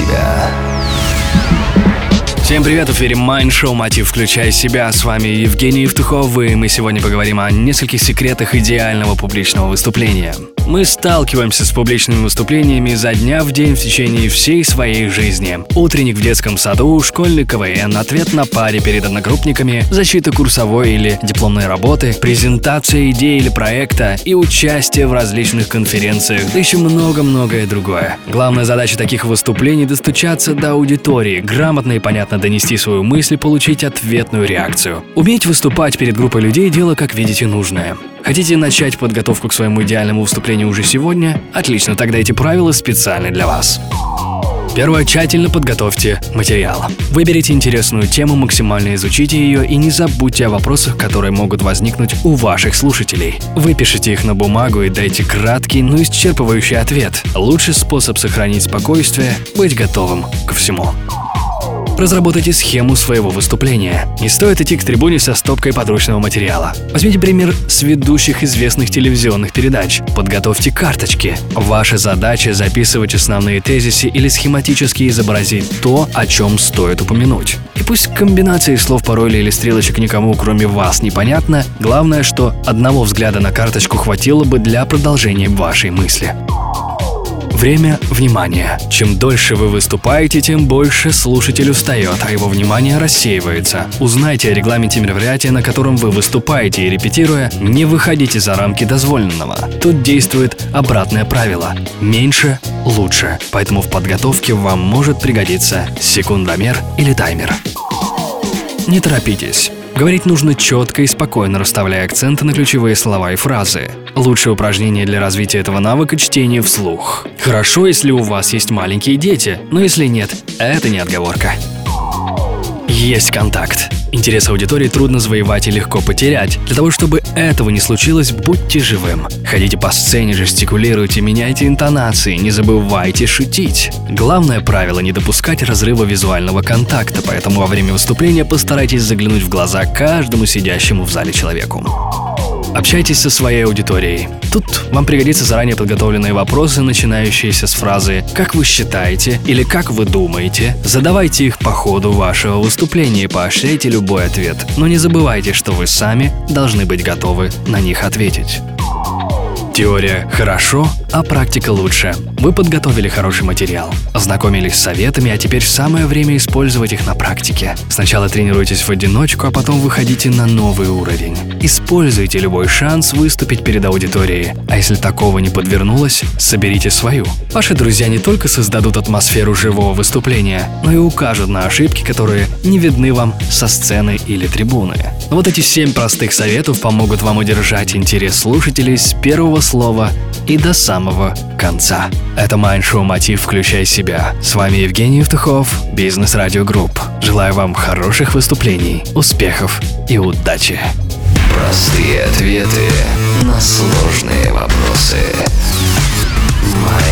себя». Всем привет, в эфире Mind Show Мотив «Включай себя». С вами Евгений Евтухов, и мы сегодня поговорим о нескольких секретах идеального публичного выступления. Мы сталкиваемся с публичными выступлениями за дня в день в течение всей своей жизни. Утренник в детском саду, школьный КВН, ответ на паре перед одногруппниками, защита курсовой или дипломной работы, презентация идеи или проекта и участие в различных конференциях, да еще много-многое другое. Главная задача таких выступлений – достучаться до аудитории, грамотно и понятно донести свою мысль и получить ответную реакцию. Уметь выступать перед группой людей – дело, как видите, нужное. Хотите начать подготовку к своему идеальному выступлению уже сегодня? Отлично, тогда эти правила специальны для вас. Первое. Тщательно подготовьте материал. Выберите интересную тему, максимально изучите ее и не забудьте о вопросах, которые могут возникнуть у ваших слушателей. Выпишите их на бумагу и дайте краткий, но исчерпывающий ответ. Лучший способ сохранить спокойствие – быть готовым ко всему. Разработайте схему своего выступления. Не стоит идти к трибуне со стопкой подручного материала. Возьмите пример с ведущих известных телевизионных передач. Подготовьте карточки. Ваша задача записывать основные тезисы или схематически изобразить то, о чем стоит упомянуть. И пусть комбинации слов, пароля или стрелочек никому, кроме вас, непонятно, главное, что одного взгляда на карточку хватило бы для продолжения вашей мысли. Время внимания. Чем дольше вы выступаете, тем больше слушатель устает, а его внимание рассеивается. Узнайте о регламенте мероприятия, на котором вы выступаете, и репетируя, не выходите за рамки дозволенного. Тут действует обратное правило. Меньше – лучше. Поэтому в подготовке вам может пригодиться секундомер или таймер. Не торопитесь. Говорить нужно четко и спокойно, расставляя акценты на ключевые слова и фразы. Лучшее упражнение для развития этого навыка – чтение вслух. Хорошо, если у вас есть маленькие дети, но если нет, это не отговорка. Есть контакт. Интерес аудитории трудно завоевать и легко потерять. Для того, чтобы этого не случилось, будьте живым. Ходите по сцене, жестикулируйте, меняйте интонации, не забывайте шутить. Главное правило – не допускать разрыва визуального контакта, поэтому во время выступления постарайтесь заглянуть в глаза каждому сидящему в зале человеку. Общайтесь со своей аудиторией. Тут вам пригодятся заранее подготовленные вопросы, начинающиеся с фразы «Как вы считаете?» или «Как вы думаете?». Задавайте их по ходу вашего выступления и поощряйте любой ответ. Но не забывайте, что вы сами должны быть готовы на них ответить. Теория хорошо, а практика лучше. Вы подготовили хороший материал, ознакомились с советами, а теперь самое время использовать их на практике. Сначала тренируйтесь в одиночку, а потом выходите на новый уровень. Используйте любой шанс выступить перед аудиторией. А если такого не подвернулось, соберите свою. Ваши друзья не только создадут атмосферу живого выступления, но и укажут на ошибки, которые не видны вам со сцены или трибуны. Вот эти семь простых советов помогут вам удержать интерес слушателей с первого слова и до самого самого конца. Это Майндшоу Мотив «Включай себя». С вами Евгений Евтухов, Бизнес Радио Групп. Желаю вам хороших выступлений, успехов и удачи. Простые ответы на сложные вопросы. Майншоу